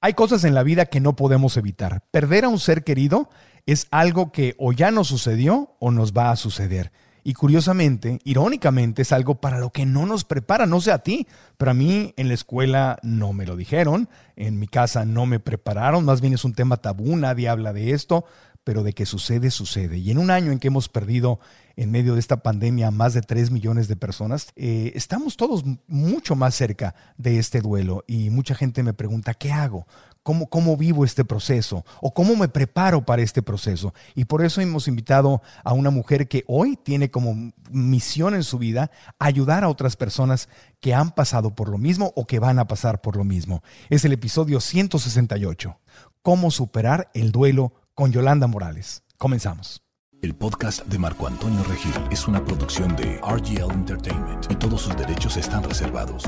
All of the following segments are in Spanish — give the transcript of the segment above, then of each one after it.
Hay cosas en la vida que no podemos evitar. Perder a un ser querido es algo que o ya nos sucedió o nos va a suceder. Y curiosamente, irónicamente, es algo para lo que no nos prepara, no sé a ti, pero a mí en la escuela no me lo dijeron, en mi casa no me prepararon, más bien es un tema tabú, nadie habla de esto, pero de que sucede, sucede. Y en un año en que hemos perdido en medio de esta pandemia más de 3 millones de personas, eh, estamos todos mucho más cerca de este duelo y mucha gente me pregunta, ¿qué hago? ¿Cómo, ¿Cómo vivo este proceso? ¿O cómo me preparo para este proceso? Y por eso hemos invitado a una mujer que hoy tiene como misión en su vida ayudar a otras personas que han pasado por lo mismo o que van a pasar por lo mismo. Es el episodio 168. ¿Cómo superar el duelo con Yolanda Morales? Comenzamos. El podcast de Marco Antonio Regil es una producción de RGL Entertainment y todos sus derechos están reservados.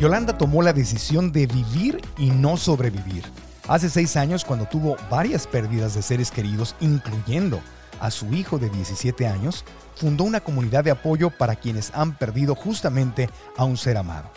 Yolanda tomó la decisión de vivir y no sobrevivir. Hace seis años, cuando tuvo varias pérdidas de seres queridos, incluyendo a su hijo de 17 años, fundó una comunidad de apoyo para quienes han perdido justamente a un ser amado.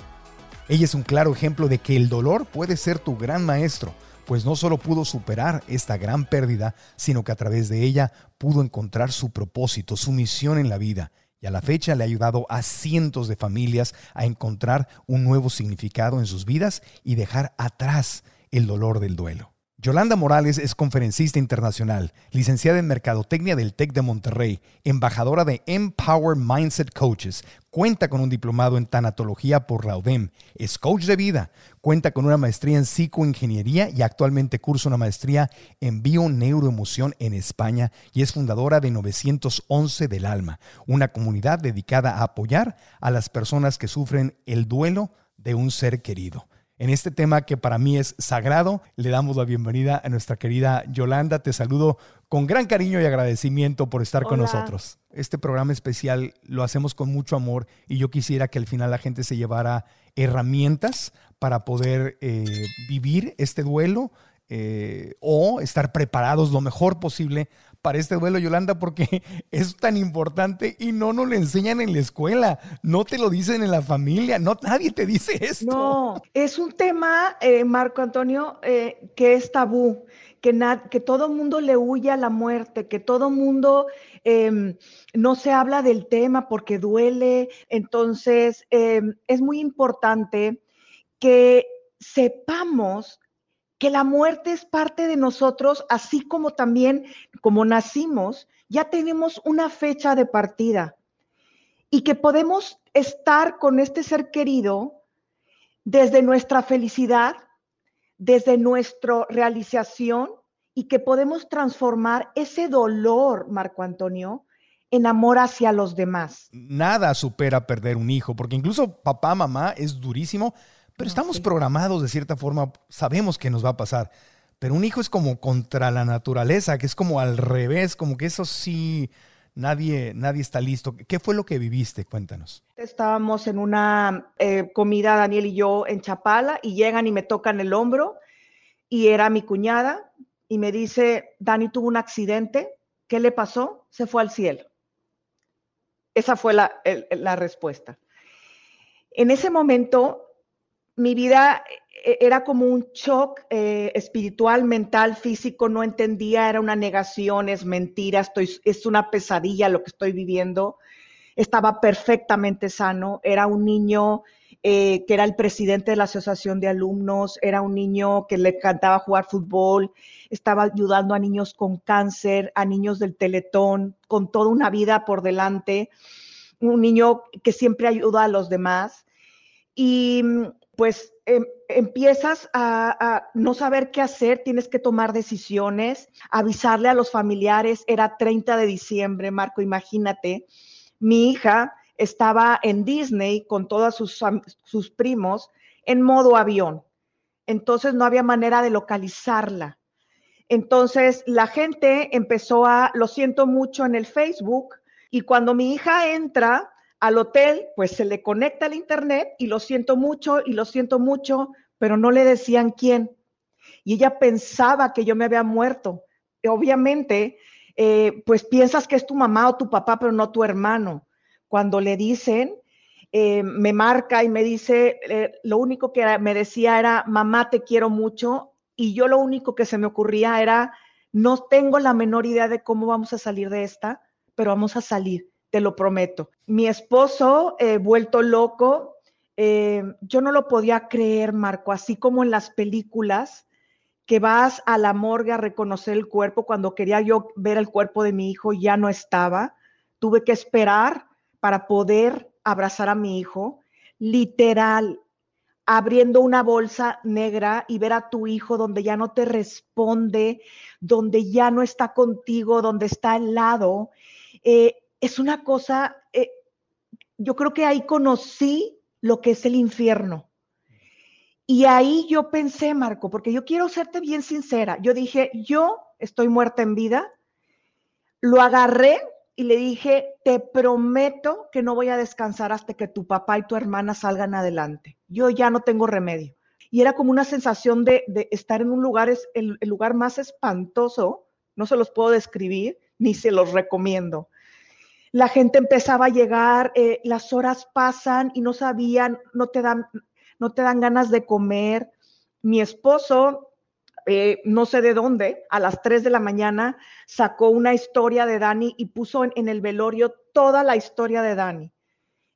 Ella es un claro ejemplo de que el dolor puede ser tu gran maestro pues no solo pudo superar esta gran pérdida, sino que a través de ella pudo encontrar su propósito, su misión en la vida. Y a la fecha le ha ayudado a cientos de familias a encontrar un nuevo significado en sus vidas y dejar atrás el dolor del duelo. Yolanda Morales es conferencista internacional, licenciada en Mercadotecnia del TEC de Monterrey, embajadora de Empower Mindset Coaches, cuenta con un diplomado en tanatología por la UDEM, es coach de vida, cuenta con una maestría en psicoingeniería y actualmente cursa una maestría en bio-neuroemoción en España y es fundadora de 911 del Alma, una comunidad dedicada a apoyar a las personas que sufren el duelo de un ser querido. En este tema que para mí es sagrado, le damos la bienvenida a nuestra querida Yolanda. Te saludo con gran cariño y agradecimiento por estar con nosotros. Este programa especial lo hacemos con mucho amor y yo quisiera que al final la gente se llevara herramientas para poder eh, vivir este duelo eh, o estar preparados lo mejor posible para este duelo, Yolanda, porque es tan importante y no nos lo enseñan en la escuela, no te lo dicen en la familia, no nadie te dice esto. No, es un tema, eh, Marco Antonio, eh, que es tabú, que, que todo mundo le huye a la muerte, que todo mundo em, no se habla del tema porque duele. Entonces, em, es muy importante que sepamos que la muerte es parte de nosotros, así como también como nacimos, ya tenemos una fecha de partida y que podemos estar con este ser querido desde nuestra felicidad, desde nuestra realización y que podemos transformar ese dolor, Marco Antonio, en amor hacia los demás. Nada supera perder un hijo, porque incluso papá, mamá es durísimo, pero estamos programados de cierta forma, sabemos que nos va a pasar. Pero un hijo es como contra la naturaleza, que es como al revés, como que eso sí, nadie, nadie está listo. ¿Qué fue lo que viviste? Cuéntanos. Estábamos en una eh, comida, Daniel y yo, en Chapala, y llegan y me tocan el hombro, y era mi cuñada, y me dice, Dani tuvo un accidente, ¿qué le pasó? Se fue al cielo. Esa fue la, la respuesta. En ese momento mi vida eh, era como un shock eh, espiritual, mental, físico, no entendía, era una negación, es mentira, estoy, es una pesadilla lo que estoy viviendo. Estaba perfectamente sano, era un niño eh, que era el presidente de la asociación de alumnos, era un niño que le encantaba jugar fútbol, estaba ayudando a niños con cáncer, a niños del teletón, con toda una vida por delante, un niño que siempre ayuda a los demás. Y pues em, empiezas a, no saber qué hacer, tienes que tomar decisiones, avisarle a los familiares, era 30 de diciembre, Marco, imagínate, mi hija estaba en Disney con todos sus, sus primos en modo avión, entonces no había manera de localizarla. Entonces la gente empezó a, lo siento mucho en el Facebook, y cuando mi hija entra, al hotel, pues se le conecta al internet y lo siento mucho y lo siento mucho, pero no le decían quién. Y ella pensaba que yo me había muerto. obviamente, eh, pues piensas que es tu mamá o tu papá, pero no tu hermano. Cuando le dicen, eh, me marca y me dice, eh, lo único que me decía era, mamá, te quiero mucho, y yo lo único que se me ocurría era, no tengo la menor idea de cómo vamos a salir de esta, pero vamos a salir, te lo prometo. Mi esposo, eh, vuelto loco, eh, yo no lo podía creer, Marco, así como en las películas que vas a la morgue a reconocer el cuerpo, cuando quería yo ver el cuerpo de mi hijo, ya no estaba. Tuve que esperar para poder abrazar a mi hijo. Literal, abriendo una bolsa negra y ver a tu hijo donde ya no te responde, donde ya no está contigo, donde está al lado, eh, es una cosa, eh, yo creo que ahí conocí lo que es el infierno. Y ahí yo pensé, Marco, porque yo quiero serte bien sincera, yo dije, yo estoy muerta en vida, lo agarré y le dije, te prometo que no voy a descansar hasta que tu papá y tu hermana salgan adelante. Yo ya no tengo remedio. Y era como una sensación de, estar en un lugar, es el, lugar más espantoso, no se los puedo describir, ni se los recomiendo. La gente empezaba a llegar, eh, las horas pasan y no sabían, no te dan, no te dan ganas de comer. Mi esposo eh, no sé de dónde, a las 3 de la mañana, sacó una historia de Dani y puso en, el velorio toda la historia de Dani.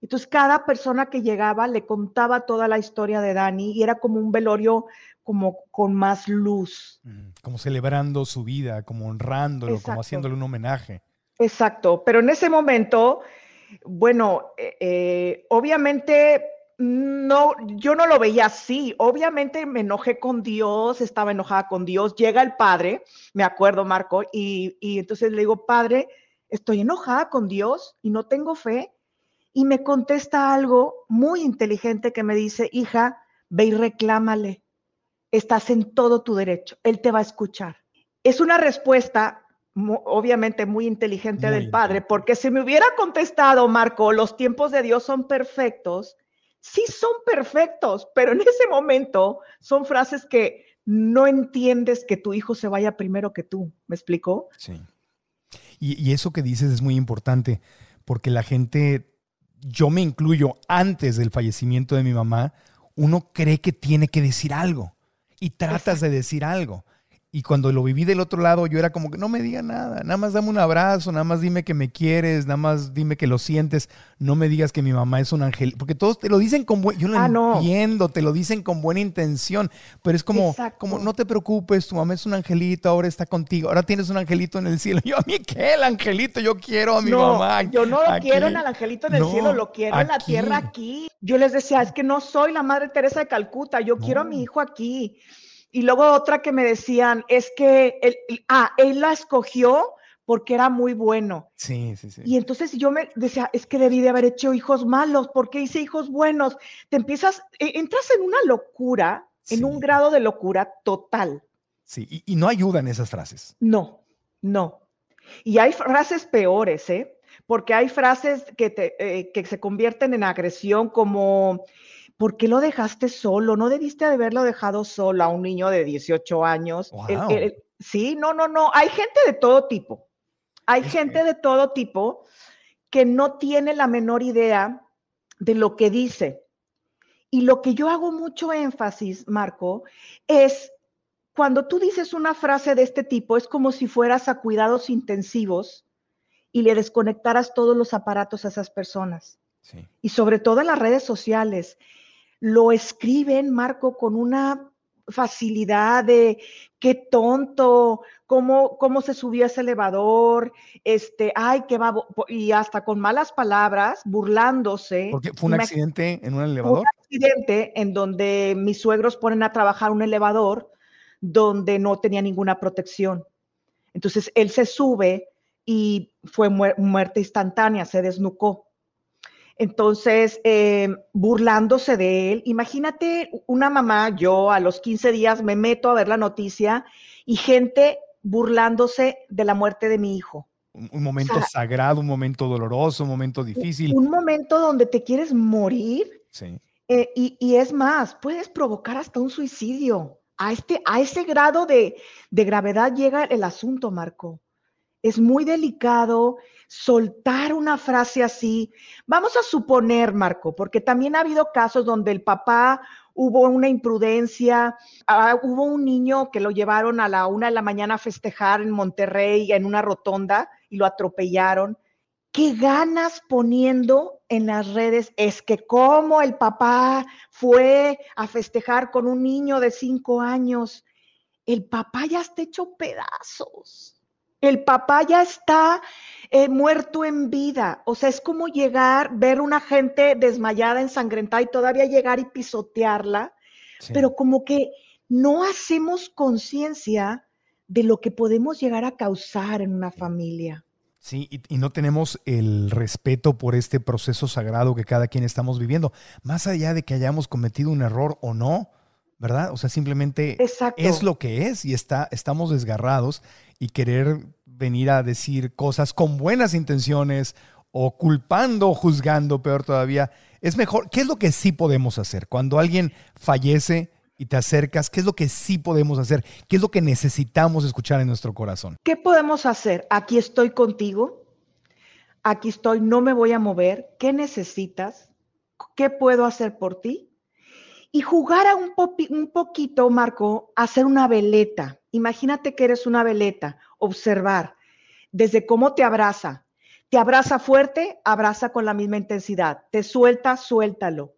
Entonces, cada persona que llegaba le contaba toda la historia de Dani y era como un velorio como con más luz. Como celebrando su vida, como honrándolo, como haciéndole un homenaje. Exacto, pero en ese momento, bueno, eh, eh, obviamente no, yo no lo veía así. Obviamente me enojé con Dios, estaba enojada con Dios. Llega el padre, me acuerdo, Marco, y, entonces le digo, padre, estoy enojada con Dios y no tengo fe. Y me contesta algo muy inteligente que me dice, hija, ve y reclámale. Estás en todo tu derecho. Él te va a escuchar. Es una respuesta obviamente muy inteligente del padre, porque si me hubiera contestado, Marco, los tiempos de Dios son perfectos, sí son perfectos, pero en ese momento son frases que no entiendes que tu hijo se vaya primero que tú. ¿Me explicó? Sí. Y, eso que dices es muy importante, porque la gente, yo me incluyo, antes del fallecimiento de mi mamá, uno cree que tiene que decir algo y tratas de decir algo. Y cuando lo viví del otro lado, yo era como que no me diga nada, nada más dame un abrazo, nada más dime que me quieres, nada más dime que lo sientes, no me digas que mi mamá es un ángel, porque todos te lo dicen con buen, yo lo ah, entiendo, te lo dicen con buena intención, pero es como, como no te preocupes, tu mamá es un angelito, ahora está contigo, ahora tienes un angelito en el cielo. Yo a mí qué, el angelito, yo quiero a mi mamá. Yo no lo quiero en el angelito en el cielo, lo quiero en la tierra aquí. Yo les decía, es que no soy la madre Teresa de Calcuta, yo quiero a mi hijo aquí. Y luego otra que me decían es que él, ah, él la escogió porque era muy bueno. Sí, sí, sí. Y entonces yo me decía, es que debí de haber hecho hijos malos, ¿por qué hice hijos buenos? Te empiezas, e, entras en una locura, en un grado de locura total. Sí, y, no ayudan esas frases. No, no. Y hay frases peores, ¿eh? Porque hay frases que, te, eh, que se convierten en agresión como ¿por qué lo dejaste solo? No debiste haberlo dejado solo a un niño de 18 años. sí, no, no, no. Hay gente de todo tipo. Hay gente de todo tipo que no tiene la menor idea de lo que dice. Y lo que yo hago mucho énfasis, Marco, es cuando tú dices una frase de este tipo, es como si fueras a cuidados intensivos y le desconectaras todos los aparatos a esas personas. Y sobre todo en las redes sociales lo escriben, Marco, con una facilidad de qué tonto, cómo, cómo se subió ese elevador, este, ay, qué va, y hasta con malas palabras, burlándose. Porque fue un accidente en un elevador. Un accidente en donde mis suegros ponen a trabajar un elevador donde no tenía ninguna protección. Entonces él se sube y fue muerte instantánea, se desnucó. Entonces, eh, burlándose de él. Imagínate una mamá, yo a los 15 días me meto a ver la noticia y gente burlándose de la muerte de mi hijo. Un, momento sagrado, un momento doloroso, un momento difícil. Un momento donde te quieres morir. Sí. Eh, y, es más, puedes provocar hasta un suicidio. A, este, a ese grado de, de gravedad llega el asunto, Marco. Es muy delicado soltar una frase así. Vamos a suponer, Marco, porque también ha habido casos donde el papá hubo una imprudencia, ah, hubo un niño que lo llevaron a la una de la mañana a festejar en Monterrey en una rotonda y lo atropellaron. ¿Qué ganas poniendo en las redes? Es que como el papá fue a festejar con un niño de cinco años, el papá ya está hecho pedazos. El papá ya está eh, muerto en vida. O sea, es como llegar, ver una gente desmayada, ensangrentada y todavía llegar y pisotearla, pero como que no hacemos conciencia de lo que podemos llegar a causar en una familia. Sí, y, no tenemos el respeto por este proceso sagrado que cada quien estamos viviendo, más allá de que hayamos cometido un error o no, ¿verdad? O sea, simplemente es lo que es y está, estamos desgarrados y querer venir a decir cosas con buenas intenciones o culpando o juzgando, peor todavía, es mejor. ¿Qué es lo que sí podemos hacer? Cuando alguien fallece y te acercas, ¿qué es lo que sí podemos hacer? ¿Qué es lo que necesitamos escuchar en nuestro corazón? ¿Qué podemos hacer? Aquí estoy contigo, aquí estoy, no me voy a mover. ¿Qué necesitas? ¿Qué puedo hacer por ti? Y jugar a un, un poquito, Marco, a hacer una veleta. Imagínate que eres una veleta, observar desde cómo te abraza. Te abraza fuerte, abraza con la misma intensidad. Te suelta, suéltalo.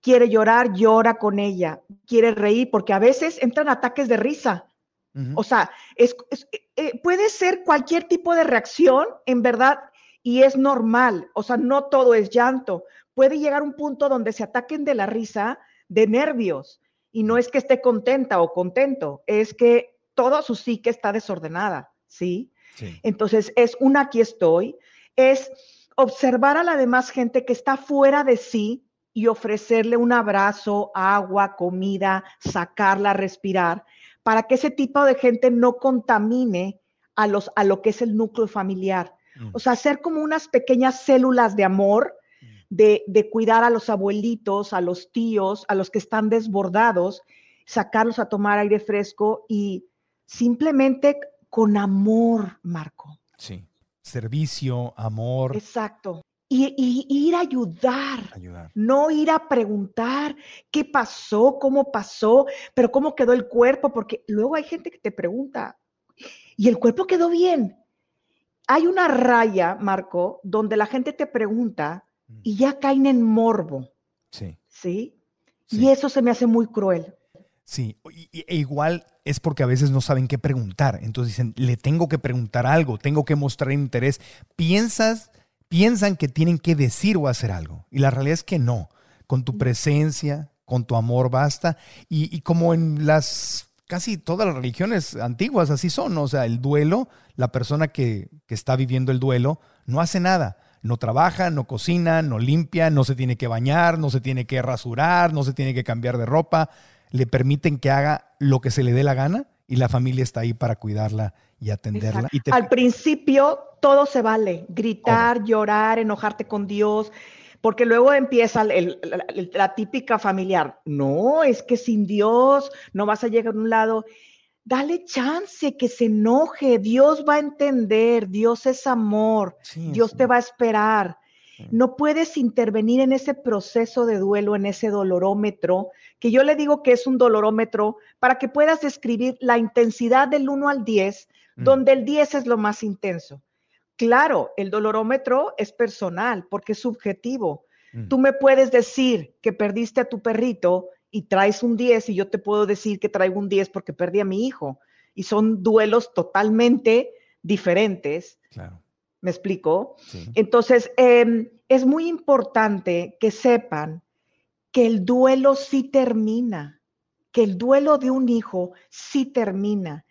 Quiere llorar, llora con ella. Quiere reír, porque a veces entran ataques de risa. O sea, es, eh, eh, puede ser cualquier tipo de reacción, en verdad, y es normal. O sea, no todo es llanto. Puede llegar un punto donde se ataquen de la risa, de nervios. Y no es que esté contenta o contento, es que toda su psique está desordenada, ¿sí? Entonces, es un aquí estoy, es observar a la demás gente que está fuera de sí y ofrecerle un abrazo, agua, comida, sacarla respirar, para que ese tipo de gente no contamine a, los, a lo que es el núcleo familiar. Mm. O sea, hacer como unas pequeñas células de amor de, cuidar a los abuelitos, a los tíos, a los que están desbordados, sacarlos a tomar aire fresco y simplemente con amor, Marco. Sí, servicio, amor. Exacto. Y, ir a ayudar, ayudar, no ir a preguntar qué pasó, cómo pasó, pero cómo quedó el cuerpo, porque luego hay gente que te pregunta, ¿y el cuerpo quedó bien? Hay una raya, Marco, donde la gente te pregunta y ya caen en morbo. Sí. ¿Sí? Y eso se me hace muy cruel. Sí, e igual es porque a veces no saben qué preguntar. Entonces dicen, le tengo que preguntar algo, tengo que mostrar interés. Piensas, piensan que tienen que decir o hacer algo. Y la realidad es que no. Con tu presencia, con tu amor basta. Y, y como en las casi todas las religiones antiguas así son. O sea, el duelo, la persona que, que está viviendo el duelo, no hace nada no trabaja, no cocina, no limpia, no se tiene que bañar, no se tiene que rasurar, no se tiene que cambiar de ropa. Le permiten que haga lo que se le dé la gana y la familia está ahí para cuidarla y atenderla. Al principio todo se vale, gritar, llorar, enojarte con Dios, porque luego empieza la típica familiar. No, es que sin Dios no vas a llegar a un lado dale chance que se enoje, Dios va a entender, Dios es amor, Dios te va a esperar. No puedes intervenir en ese proceso de duelo, en ese dolorómetro, que yo le digo que es un dolorómetro para que puedas describir la intensidad del 1 al 10, mm. donde el 10 es lo más intenso. Claro, el dolorómetro es personal porque es subjetivo. Mm. Tú me puedes decir que perdiste a tu perrito y traes un 10 y yo te puedo decir que traigo un 10 porque perdí a mi hijo. Y son duelos totalmente diferentes. Claro. ¿Me explico? Entonces, em, es muy importante que sepan que el duelo sí termina, que el duelo de un hijo sí termina.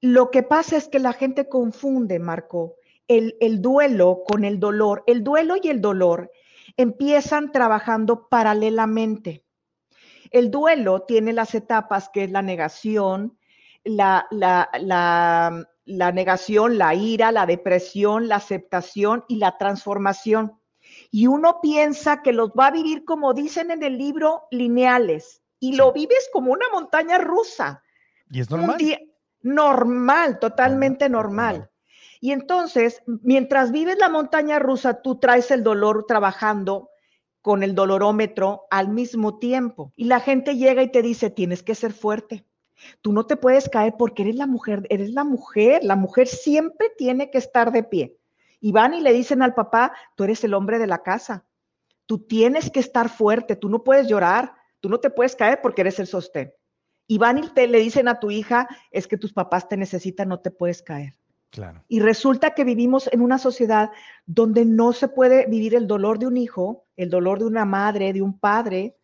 Lo que pasa es que la gente confunde, Marco, el, el duelo con el dolor. El duelo y el dolor empiezan trabajando paralelamente. El duelo tiene las etapas que es la negación, la, negación, la ira, la depresión, la aceptación y la transformación. Y uno piensa que los va a vivir como dicen en el libro, lineales, y lo vives como una montaña rusa. Y es normal. normal, totalmente normal. Y entonces, mientras vives la montaña rusa, tú traes el dolor trabajando con el dolorómetro al mismo tiempo. Y la gente llega y te dice, tienes que ser fuerte. Tú no te puedes caer porque eres la mujer, eres la mujer. La mujer siempre tiene que estar de pie. Y van y le dicen al papá, tú eres el hombre de la casa. Tú tienes que estar fuerte, tú no puedes llorar, tú no te puedes caer porque eres el sostén. Y van y te, le dicen a tu hija, es que tus papás te necesitan, no te puedes caer. Claro. Y resulta que vivimos en una sociedad donde no se puede vivir el dolor de un hijo, el dolor de una madre, de un padre,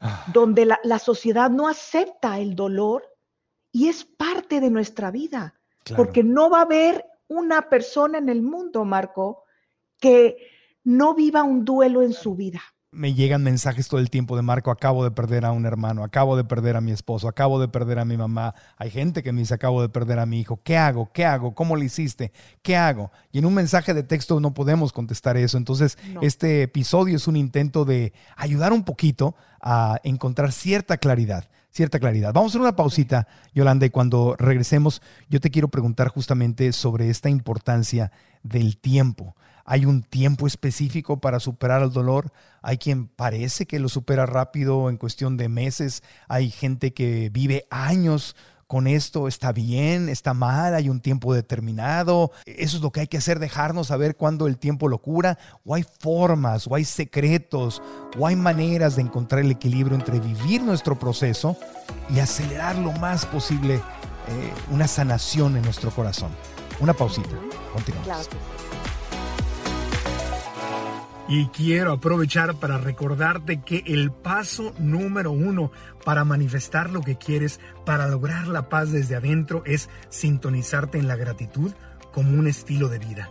ah. donde la, sociedad no acepta el dolor y es parte de nuestra vida. Porque no va a haber una persona en el mundo, Marco, que no viva un duelo en su vida me llegan mensajes todo el tiempo de Marco, acabo de perder a un hermano, acabo de perder a mi esposo, acabo de perder a mi mamá. Hay gente que me dice, acabo de perder a mi hijo. ¿Qué hago? ¿Qué hago? ¿Cómo le hiciste? ¿Qué hago? Y en un mensaje de texto no podemos contestar eso. Entonces, este episodio es un intento de ayudar un poquito a encontrar cierta claridad cierta claridad. Vamos a hacer una pausita, Yolanda, y cuando regresemos, yo te quiero preguntar justamente sobre esta importancia del tiempo. ¿Hay un tiempo específico para superar el dolor? Hay quien parece que lo supera rápido en cuestión de meses. Hay gente que vive años con esto. ¿Está bien? ¿Está mal? ¿Hay un tiempo determinado? Eso es lo que hay que hacer, dejarnos saber cuándo el tiempo lo cura. ¿O hay formas? ¿O hay secretos? ¿O hay maneras de encontrar el equilibrio entre vivir nuestro proceso y acelerar lo más posible eh, una sanación en nuestro corazón? Una pausita. Continuamos. Y quiero aprovechar para recordarte que el paso número uno para manifestar lo que quieres, para lograr la paz desde adentro, es sintonizarte en la gratitud como un estilo de vida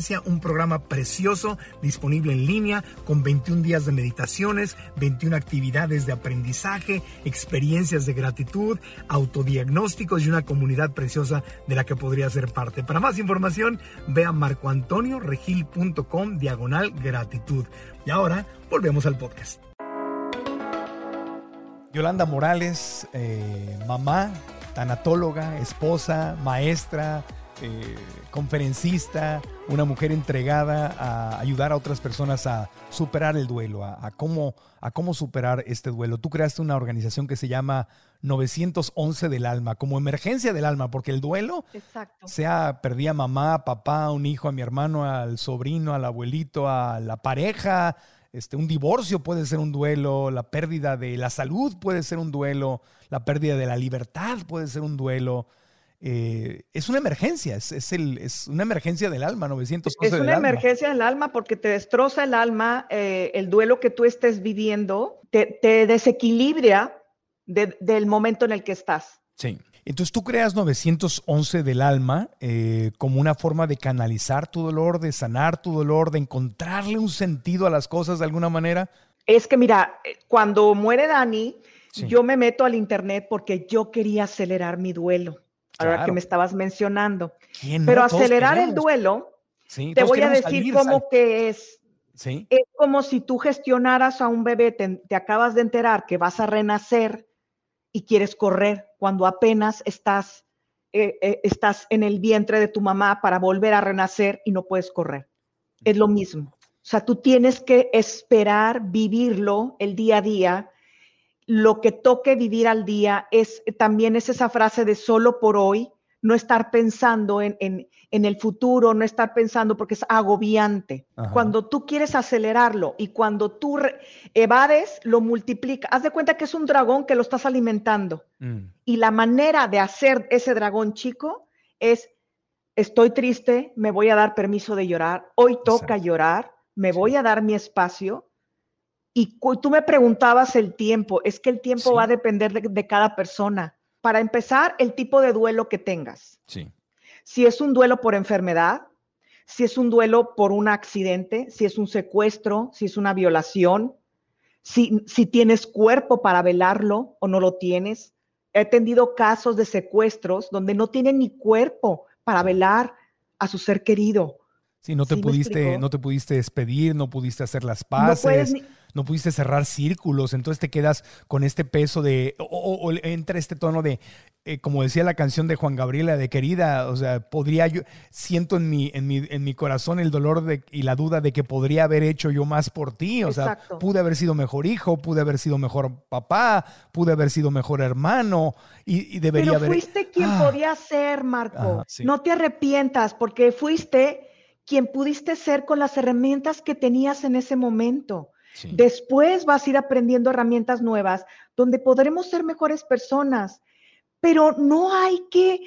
un programa precioso disponible en línea con 21 días de meditaciones, 21 actividades de aprendizaje, experiencias de gratitud, autodiagnósticos y una comunidad preciosa de la que podría ser parte. Para más información, ve a marcoantonioregil.com diagonal gratitud. Y ahora volvemos al podcast. Yolanda Morales, eh, mamá, tanatóloga, esposa, maestra, eh, conferencista, una mujer entregada a ayudar a otras personas a superar el duelo, a, cómo, a cómo superar este duelo. Tú creaste una organización que se llama 911 del alma, como emergencia del alma, porque el duelo, sea perdí a mamá, papá, un hijo, a mi hermano, al sobrino, al abuelito, a la pareja, este, un divorcio puede ser un duelo, la pérdida de la salud puede ser un duelo, la pérdida de la libertad puede ser un duelo. Eh, es una emergencia, es, el, es, una emergencia del alma, 911 Es una emergencia del alma porque te destroza el alma, eh, el duelo que tú estés viviendo, te, desequilibra del momento en el que estás. Sí. Entonces tú creas 911 del alma eh, como una forma de canalizar tu dolor, de sanar tu dolor, de encontrarle un sentido a las cosas de alguna manera. Es que mira, cuando muere Dani, yo me meto al internet porque yo quería acelerar mi duelo ahora que me estabas mencionando. Pero acelerar el duelo, te voy a decir cómo que es. Es como si tú gestionaras a un bebé, te, acabas de enterar que vas a renacer y quieres correr cuando apenas estás, eh, eh, estás en el vientre de tu mamá para volver a renacer y no puedes correr. Es lo mismo. O sea, tú tienes que esperar, vivirlo el día a día lo que toque vivir al día es también es esa frase de solo por hoy, no estar pensando en, el futuro, no estar pensando porque es agobiante. Cuando tú quieres acelerarlo y cuando tú evades, lo multiplica. Haz de cuenta que es un dragón que lo estás alimentando. Mm. Y la manera de hacer ese dragón chico es, estoy triste, me voy a dar permiso de llorar, hoy toca llorar, me voy a dar mi espacio y tú me preguntabas el tiempo, es que el tiempo va a depender de, cada persona. Para empezar, el tipo de duelo que tengas. Sí. Si es un duelo por enfermedad, si es un duelo por un accidente, si es un secuestro, si es una violación, si, si tienes cuerpo para velarlo o no lo tienes. He atendido casos de secuestros donde no tienen ni cuerpo para velar a su ser querido. Sí, no te pudiste, no te pudiste despedir, no pudiste hacer las paces, no, pudiste cerrar círculos, entonces te quedas con este peso de, o, entra este tono de, eh, como decía la canción de Juan Gabriela, de querida, o sea, podría yo, siento en mi, en mi, en mi corazón el dolor de, y la duda de que podría haber hecho yo más por ti, o sea, pude haber sido mejor hijo, pude haber sido mejor papá, pude haber sido mejor hermano y, debería Pero haber... fuiste quien ah. podía ser, Marco, no te arrepientas porque fuiste quien pudiste ser con las herramientas que tenías en ese momento. Después vas a ir aprendiendo herramientas nuevas donde podremos ser mejores personas, pero no hay que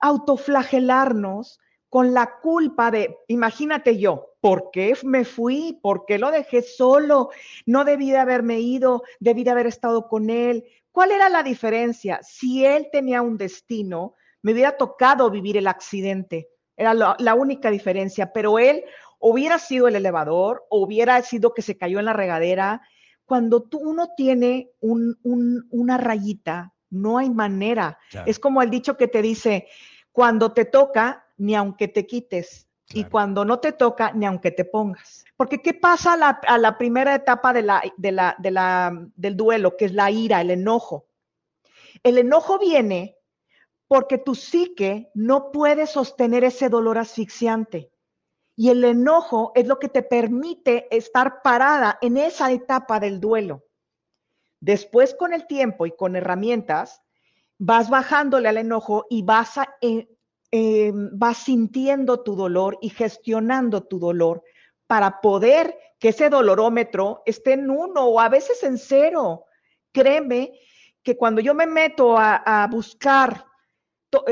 autoflagelarnos con la culpa de, imagínate yo, ¿por qué me fui? ¿Por qué lo dejé solo? No debí de haberme ido, debí de haber estado con él. ¿Cuál era la diferencia? Si él tenía un destino, me hubiera tocado vivir el accidente. Era la, única diferencia, pero él hubiera sido el elevador, o hubiera sido que se cayó en la regadera. Cuando tú, uno tiene una rayita, no hay manera. Es como el dicho que te dice, cuando te toca, ni aunque te quites. Y cuando no te toca, ni aunque te pongas. Porque ¿qué pasa a la, primera etapa de la, de la, del duelo, que es la ira, el enojo? El enojo viene porque tu psique no puede sostener ese dolor asfixiante. Y el enojo es lo que te permite estar parada en esa etapa del duelo. Después, con el tiempo y con herramientas, vas bajándole al enojo y vas, eh, eh, sintiendo tu dolor y gestionando tu dolor para poder que ese dolorómetro esté en uno o a veces en cero. Créeme que cuando yo me meto a buscar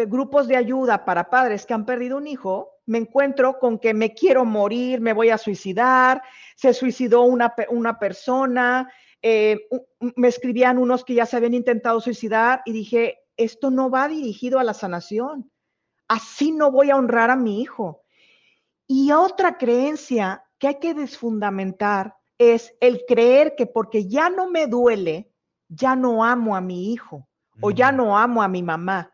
grupos de ayuda para padres que han perdido un hijo, me encuentro con que me quiero morir, me voy a suicidar, se suicidó una, una persona, eh, me escribían unos que ya se habían intentado suicidar y dije, esto no va dirigido a la sanación, así no voy a honrar a mi hijo. Y otra creencia que hay que desfundamentar es el creer que porque ya no me duele, ya no amo a mi hijo o ya no amo a mi mamá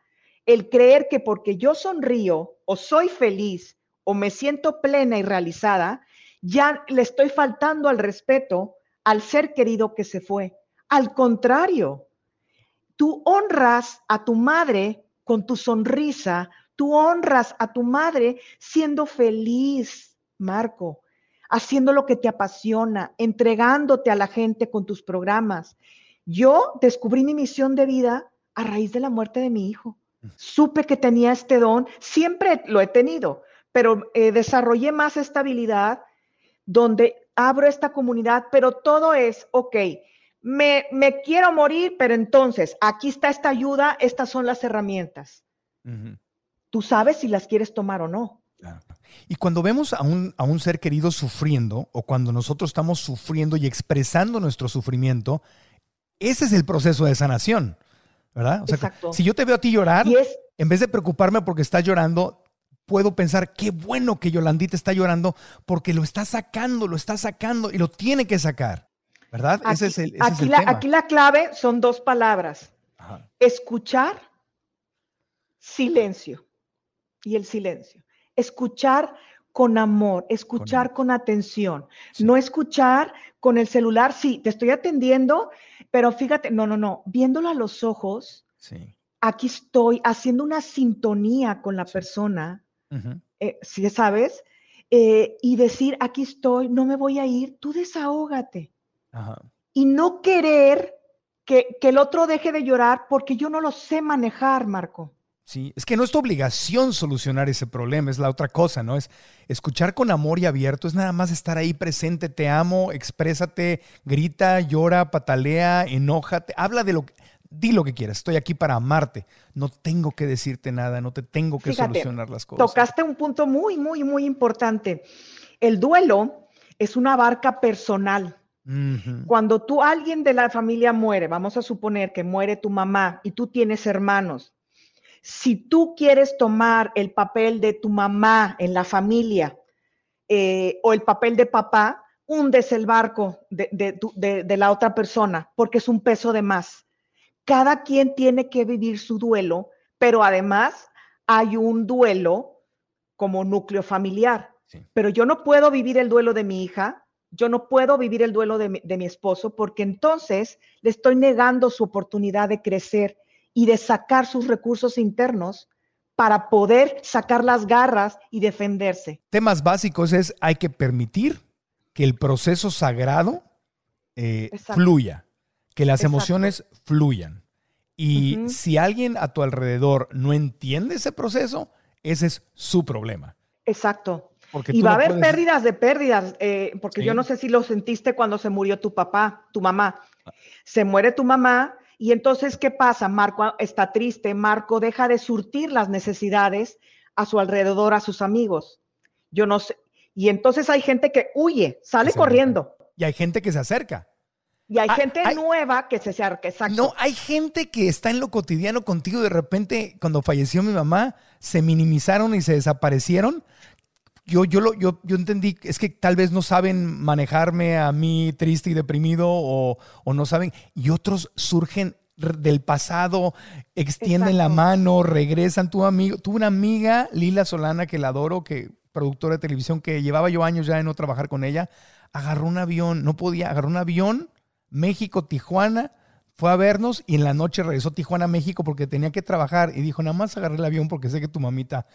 el creer que porque yo sonrío o soy feliz o me siento plena y realizada, ya le estoy faltando al respeto al ser querido que se fue. Al contrario, tú honras a tu madre con tu sonrisa, tú honras a tu madre siendo feliz, Marco, haciendo lo que te apasiona, entregándote a la gente con tus programas. Yo descubrí mi misión de vida a raíz de la muerte de mi hijo. Supe que tenía este don, siempre lo he tenido, pero eh, desarrollé más estabilidad donde abro esta comunidad, pero todo es, ok, me, me, quiero morir, pero entonces aquí está esta ayuda, estas son las herramientas. Tú sabes si las quieres tomar o no. Y cuando vemos a un, a un ser querido sufriendo, o cuando nosotros estamos sufriendo y expresando nuestro sufrimiento, ese es el proceso de sanación. ¿Verdad? O sea, si yo te veo a ti llorar, en vez de preocuparme porque estás llorando, puedo pensar, qué bueno que Yolandita está llorando porque lo está sacando, lo está sacando y lo tiene que sacar, ¿verdad? Aquí, ese es el, aquí, la, aquí la clave son dos palabras. Escuchar, silencio. Y el silencio. Escuchar con amor, escuchar con, atención, no escuchar con el celular, sí, te estoy atendiendo, pero fíjate, no, no, no, viéndolo a los ojos, sí. aquí estoy haciendo una sintonía con la persona, eh, si sabes, eh, y decir, aquí estoy, no me voy a ir, tú desahógate. Y no querer que, que el otro deje de llorar porque yo no lo sé manejar, Marco. Sí, es que no es tu obligación solucionar ese problema, es la otra cosa, ¿no? Es escuchar con amor y abierto, es nada más estar ahí presente, te amo, exprésate, grita, llora, patalea, enójate, habla de lo que, di lo que quieras, estoy aquí para amarte, no tengo que decirte nada, no te tengo que solucionar las cosas. Tocaste un punto muy, muy, muy importante. El duelo es una barca personal. Cuando tú, alguien de la familia muere, vamos a suponer que muere tu mamá y tú tienes hermanos, si tú quieres tomar el papel de tu mamá en la familia, eh, o el papel de papá, hundes el barco de, de, la otra persona porque es un peso de más. Cada quien tiene que vivir su duelo, pero además hay un duelo como núcleo familiar. Pero yo no puedo vivir el duelo de mi hija, yo no puedo vivir el duelo de mi, de mi esposo porque entonces le estoy negando su oportunidad de crecer y de sacar sus recursos internos para poder sacar las garras y defenderse. Temas básicos es hay que permitir que el proceso sagrado eh, fluya, que las emociones fluyan. Y si alguien a tu alrededor no entiende ese proceso, ese es su problema. Exacto. y va a haber pérdidas de pérdidas, eh, porque yo no sé si lo sentiste cuando se murió tu papá, tu mamá. Se muere tu mamá y entonces, ¿qué pasa? Marco está triste, Marco deja de surtir las necesidades a su alrededor, a sus amigos. Yo no sé. Y entonces hay gente que huye, sale corriendo. Y hay gente que se acerca. Y hay, gente nueva que se acerca, exacto. No, hay gente que está en lo cotidiano contigo. De repente, cuando falleció mi mamá, se minimizaron y se desaparecieron. Yo, yo, lo, yo, yo entendí, es que tal vez no saben manejarme a mí triste y deprimido o, o no saben. Y otros surgen del pasado, extienden la mano, regresan. Tu amigo, tuve una amiga, Lila Solana, que la adoro, que productora de televisión, que llevaba yo años ya de no trabajar con ella, agarró un avión, no podía, agarró un avión, México, Tijuana, fue a vernos y en la noche regresó a Tijuana, México, porque tenía que trabajar y dijo, nada más agarré el avión porque sé que tu mamita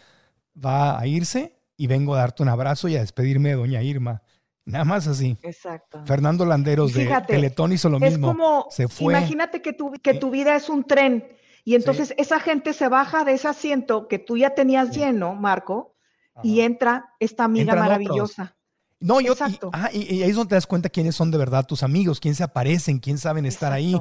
va a irse y vengo a darte un abrazo y a despedirme de doña Irma. Nada más así. Exacto. Fernando Landeros de Teletón hizo lo mismo. Es como, se fue. imagínate que tu, que tu vida es un tren y entonces esa gente se baja de ese asiento que tú ya tenías lleno, Marco, y entra esta amiga maravillosa. No, yo, Exacto. Y, y, ahí es donde te das cuenta quiénes son de verdad tus amigos, quién se aparecen, quién saben estar ahí.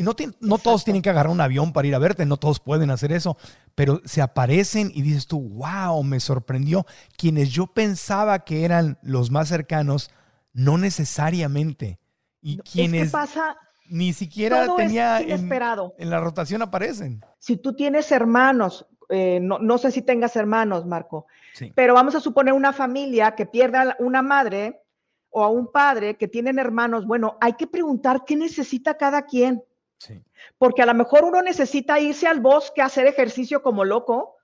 No, no todos tienen que agarrar un avión para ir a verte, no todos pueden hacer eso, pero se aparecen y dices tú, wow, me sorprendió. Quienes yo pensaba que eran los más cercanos, no necesariamente. Y quienes pasa, ni siquiera tenía en, en la rotación aparecen. Si tú tienes hermanos, eh, no, sé si tengas hermanos, Marco, pero vamos a suponer una familia que pierda una madre o a un padre que tienen hermanos. Bueno, hay que preguntar qué necesita cada quien. Porque a lo mejor uno necesita irse al bosque a hacer ejercicio como loco,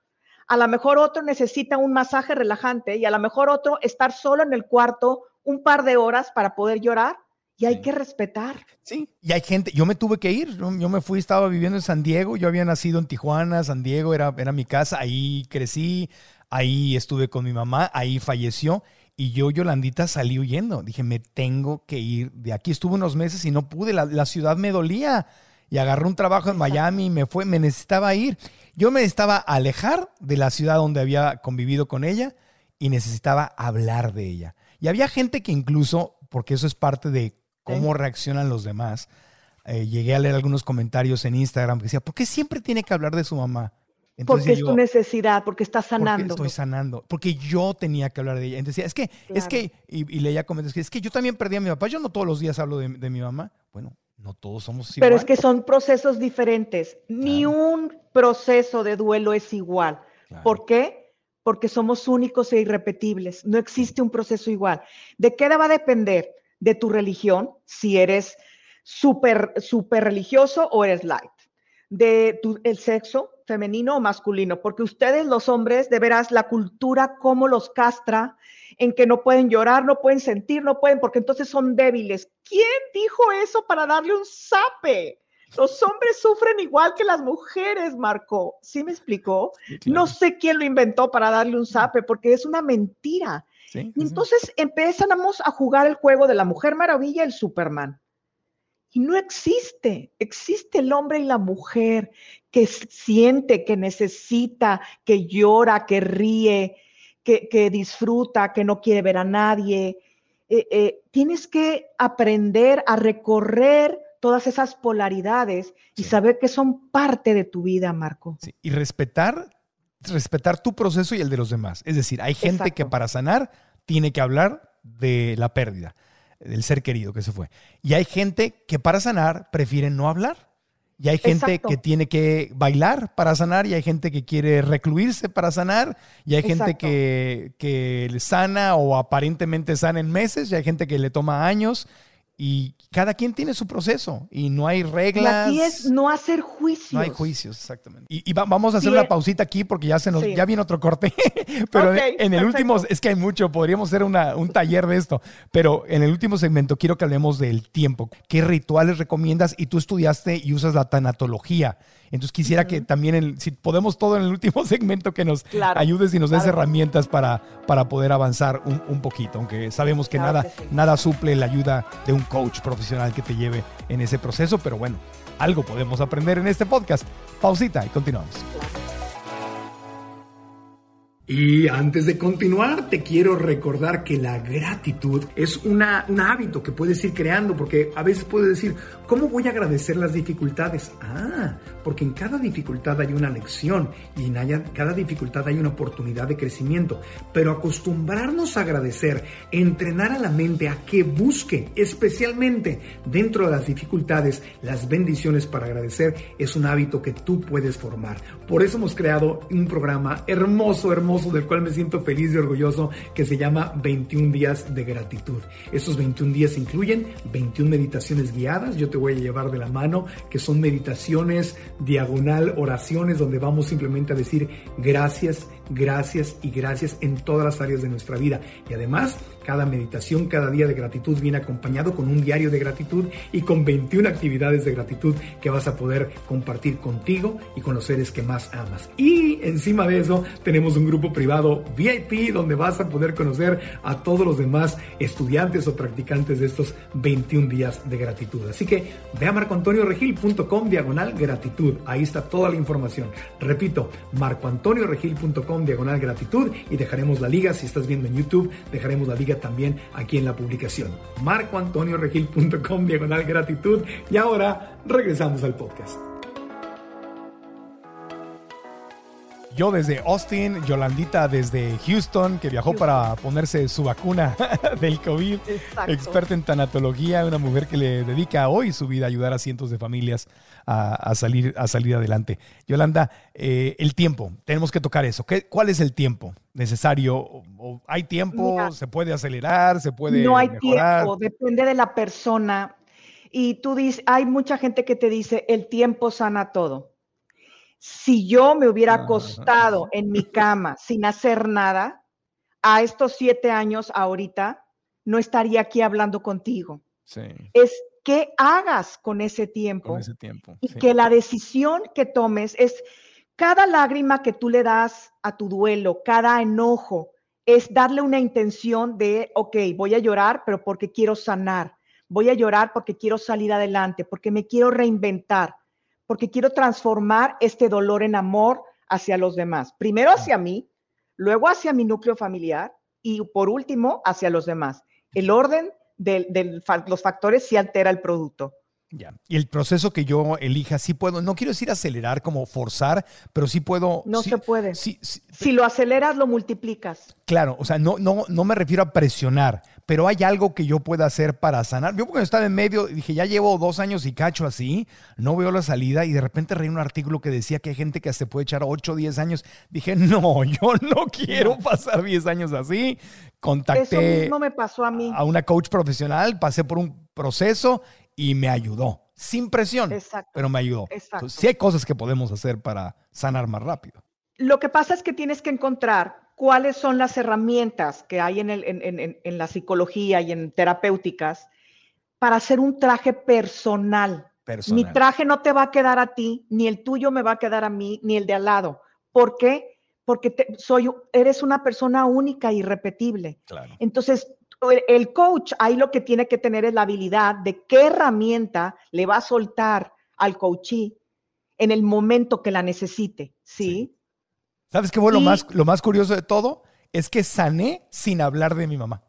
a lo mejor otro necesita un masaje relajante y a lo mejor otro estar solo en el cuarto un par de horas para poder llorar. Y hay que respetar. Sí, y hay gente, yo me tuve que ir, yo me fui, estaba viviendo en San Diego, yo había nacido en Tijuana, San Diego era, era mi casa, ahí crecí, ahí estuve con mi mamá, ahí falleció. Y yo, Yolandita, salí huyendo. Dije, me tengo que ir de aquí. Estuve unos meses y no pude. La, ciudad me dolía. Y agarré un trabajo en Miami y me fue. Me necesitaba ir. Yo me necesitaba alejar de la ciudad donde había convivido con ella y necesitaba hablar de ella. Y había gente que incluso, porque eso es parte de cómo reaccionan los demás. Eh, llegué a leer algunos comentarios en Instagram que decía, ¿por qué siempre tiene que hablar de su mamá? porque es tu necesidad, porque está sanando. Porque estoy sanando, porque yo tenía que hablar de ella. Entonces decía, es que, es que, y, leía comentarios que es que yo también perdí a mi papá, yo no todos los días hablo de, mi mamá. Bueno, no todos somos igual. Pero es que son procesos diferentes. Ni un proceso de duelo es igual. ¿Por qué? Porque somos únicos e irrepetibles. No existe un proceso igual. ¿De qué va a depender? De tu religión, si eres súper, súper religioso o eres light, de tu, el sexo femenino o masculino, porque ustedes los hombres, de veras, la cultura cómo los castra, en que no pueden llorar, no pueden sentir, no pueden, porque entonces son débiles. ¿Quién dijo eso para darle un zape? Los hombres sufren igual que las mujeres, Marco. ¿Sí me explicó? No sé quién lo inventó para darle un zape, porque es una mentira y entonces empezamos a jugar el juego de la Mujer Maravilla y el Superman. Y no existe, existe el hombre y la mujer que siente, que necesita, que llora, que ríe, que, disfruta, que no quiere ver a nadie. Eh, eh, tienes que aprender a recorrer todas esas polaridades y saber que son parte de tu vida, Marco. Y respetar respetar tu proceso y el de los demás. Es decir, hay gente que para sanar tiene que hablar de la pérdida, del ser querido que se fue. Y hay gente que para sanar prefiere no hablar. Y hay gente que tiene que bailar para sanar, y hay gente que quiere recluirse para sanar, y hay gente que, que sana o aparentemente sana en meses, y hay gente que le toma años y cada quien tiene su proceso y no hay reglas. Y aquí es no hacer juicios. No hay juicios, exactamente. Y, vamos a hacer una pausita aquí porque ya se nos, ya viene otro corte. pero en el último, es que hay mucho, podríamos hacer una, un taller de esto. Pero en el último segmento quiero que hablemos del tiempo. ¿Qué rituales recomiendas? Y tú estudiaste y usas la tanatología. Entonces quisiera que también, si podemos todo en el último segmento, que nos ayudes y nos des herramientas para, para poder avanzar un, poquito, aunque sabemos que nada, nada suple la ayuda de un coach profesional que te lleve en ese proceso, pero bueno, algo podemos aprender en este podcast. Pausita y continuamos. Y antes de continuar, te quiero recordar que la gratitud es una, un hábito que puedes ir creando, porque a veces puedes decir, ¿cómo voy a agradecer las dificultades? Ah, porque en cada dificultad hay una lección y en cada dificultad hay una oportunidad de crecimiento. Pero acostumbrarnos a agradecer, entrenar a la mente a que busque, especialmente dentro de las dificultades, las bendiciones para agradecer, es un hábito que tú puedes formar. Por eso hemos creado un programa hermoso, hermoso del cual me siento feliz y orgulloso que se llama 21 días de gratitud. Estos 21 días incluyen 21 meditaciones guiadas, yo te voy a llevar de la mano, que son meditaciones diagonal, oraciones donde vamos simplemente a decir gracias, gracias y gracias en todas las áreas de nuestra vida. Y además, cada meditación, cada día de gratitud viene acompañado con un diario de gratitud y con 21 actividades de gratitud que vas a poder compartir contigo y con los seres que más amas. Y encima de eso tenemos un grupo privado VIP donde vas a poder conocer a todos los demás estudiantes o practicantes de estos 21 días de gratitud. Así que ve a marcoantonioregil.com diagonal gratitud. Ahí está toda la información. Repito, marcoantonioregil.com diagonal gratitud y dejaremos la liga si estás viendo en YouTube, dejaremos la liga también aquí en la publicación. marcoantonioregil.com diagonal gratitud. Y ahora regresamos al podcast. Yo desde Austin, Yolandita desde Houston, que viajó para ponerse su vacuna del COVID, experta en tanatología, una mujer que le dedica hoy su vida a ayudar a cientos de familias a, salir, a salir adelante. Yolanda, eh, el tiempo, tenemos que tocar eso. ¿Qué, ¿Cuál es el tiempo necesario? ¿Hay tiempo? ¿Se puede acelerar? ¿Se puede No hay tiempo, depende de la persona. Y tú dices, hay mucha gente que te dice, el tiempo sana todo si yo me hubiera acostado en mi cama sin hacer nada, a estos siete años ahorita, no estaría aquí hablando contigo. Es que hagas con ese tiempo. ese tiempo. Y que la decisión que tomes es cada lágrima que tú le das a tu duelo, cada enojo, es darle una intención de, ok, voy a llorar, pero porque quiero sanar. Voy a llorar porque quiero salir adelante, porque me quiero reinventar porque quiero transformar este dolor en amor hacia los demás. Primero hacia mí, luego hacia mi núcleo familiar y por último hacia los demás. El orden de, los factores sí altera el producto. Ya. Y el proceso que yo elija, sí puedo, no quiero decir acelerar como forzar, pero sí puedo. No se puede. si lo aceleras, lo multiplicas. Claro, o sea, no, no, no me refiero a presionar, pero hay algo que yo pueda hacer para sanar. Yo cuando estaba en medio, dije, ya llevo dos años y cacho así, no veo la salida y de repente reí un artículo que decía que hay gente que se puede echar 8 o 10 años. Dije, no, yo no quiero pasar 10 años así. Contacté Eso mismo me pasó a mí. A una coach profesional, pasé por un proceso y me ayudó. Sin presión, pero me ayudó. Exacto. sí hay cosas que podemos hacer para sanar más rápido. Lo que pasa es que tienes que encontrar cuáles son las herramientas que hay en, el, en, la psicología y en terapéuticas para hacer un traje personal. Mi traje no te va a quedar a ti, ni el tuyo me va a quedar a mí, ni el de al lado. ¿Por qué? Porque soy, eres una persona única irrepetible. Entonces, el coach ahí lo que tiene que tener es la habilidad de qué herramienta le va a soltar al coachee en el momento que la necesite, ¿sí? ¿Sabes qué fue lo, más, lo más curioso de todo? Es que sané sin hablar de mi mamá.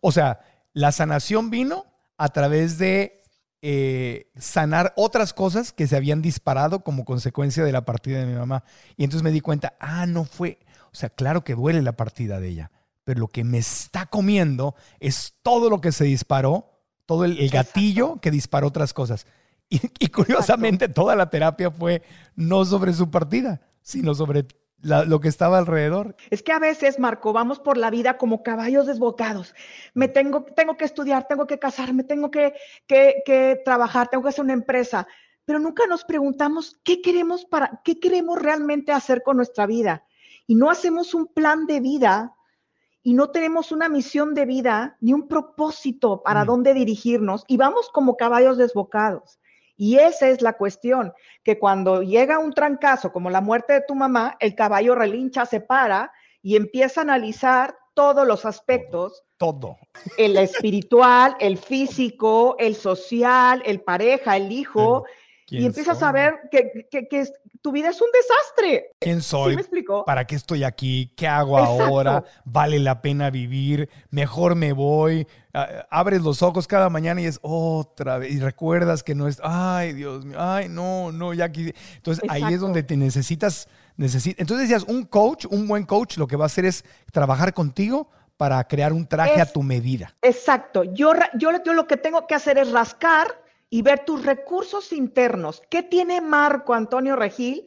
O sea, la sanación vino a través de eh, sanar otras cosas que se habían disparado como consecuencia de la partida de mi mamá. Y entonces me di cuenta, ah, no fue, o sea, claro que duele la partida de ella, pero lo que me está comiendo es todo lo que se disparó, todo el, gatillo que disparó otras cosas. Y, curiosamente toda la terapia fue no sobre su partida, sino sobre lo que estaba alrededor. Es que a veces, Marco, vamos por la vida como caballos desbocados. Me tengo, tengo que estudiar, tengo que casarme, tengo que, que, trabajar, tengo que hacer una empresa, pero nunca nos preguntamos qué queremos para, qué queremos realmente hacer con nuestra vida. Y no hacemos un plan de vida y no tenemos una misión de vida ni un propósito para mm. dónde dirigirnos y vamos como caballos desbocados. Y esa es la cuestión, que cuando llega un trancazo como la muerte de tu mamá, el caballo relincha, se para y empieza a analizar todos los aspectos. Todo. El espiritual, el físico, el social, el pareja, el hijo. Y empiezas a ver que, tu vida es un desastre. ¿Quién soy? me? ¿Para qué estoy aquí? ¿Qué hago ahora? ¿Vale la pena vivir? ¿Mejor me voy? abres los ojos cada mañana y es otra vez, y recuerdas que no es, ay Dios mío, ay no, no, ya aquí. Entonces ahí es donde te necesitas, necesitas. Entonces decías, un coach, un buen coach, lo que va a hacer es trabajar contigo para crear un traje a tu medida. Exacto, yo, yo, yo lo que tengo que hacer es rascar y ver tus recursos internos. ¿Qué tiene Marco Antonio Regil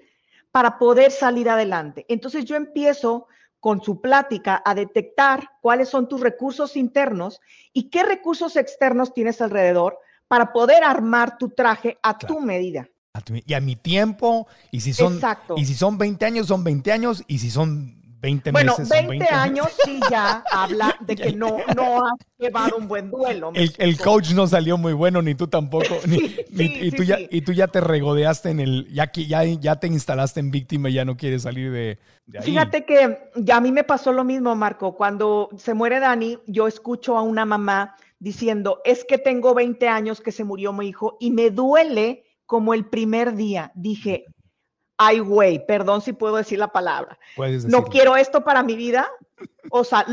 para poder salir adelante? Entonces yo empiezo con su plática a detectar cuáles son tus recursos internos y qué recursos externos tienes alrededor para poder armar tu traje a tu medida. y a mi tiempo, y si son y si son 20 años, son 20 años, y si son 20 bueno, meses. 20, 20 años sí ya habla de que no, no has llevado un buen duelo. El, coach no salió muy bueno, ni tú tampoco. y, tú ya, y tú ya te regodeaste en el. Ya, ya, ya te instalaste en víctima y ya no quieres salir de, ahí. Fíjate que ya a mí me pasó lo mismo, Marco. Cuando se muere Dani, yo escucho a una mamá diciendo: Es que tengo 20 años que se murió mi hijo y me duele como el primer día. Dije, ay, güey, perdón si puedo decir la palabra. No quiero esto para mi vida. O sea,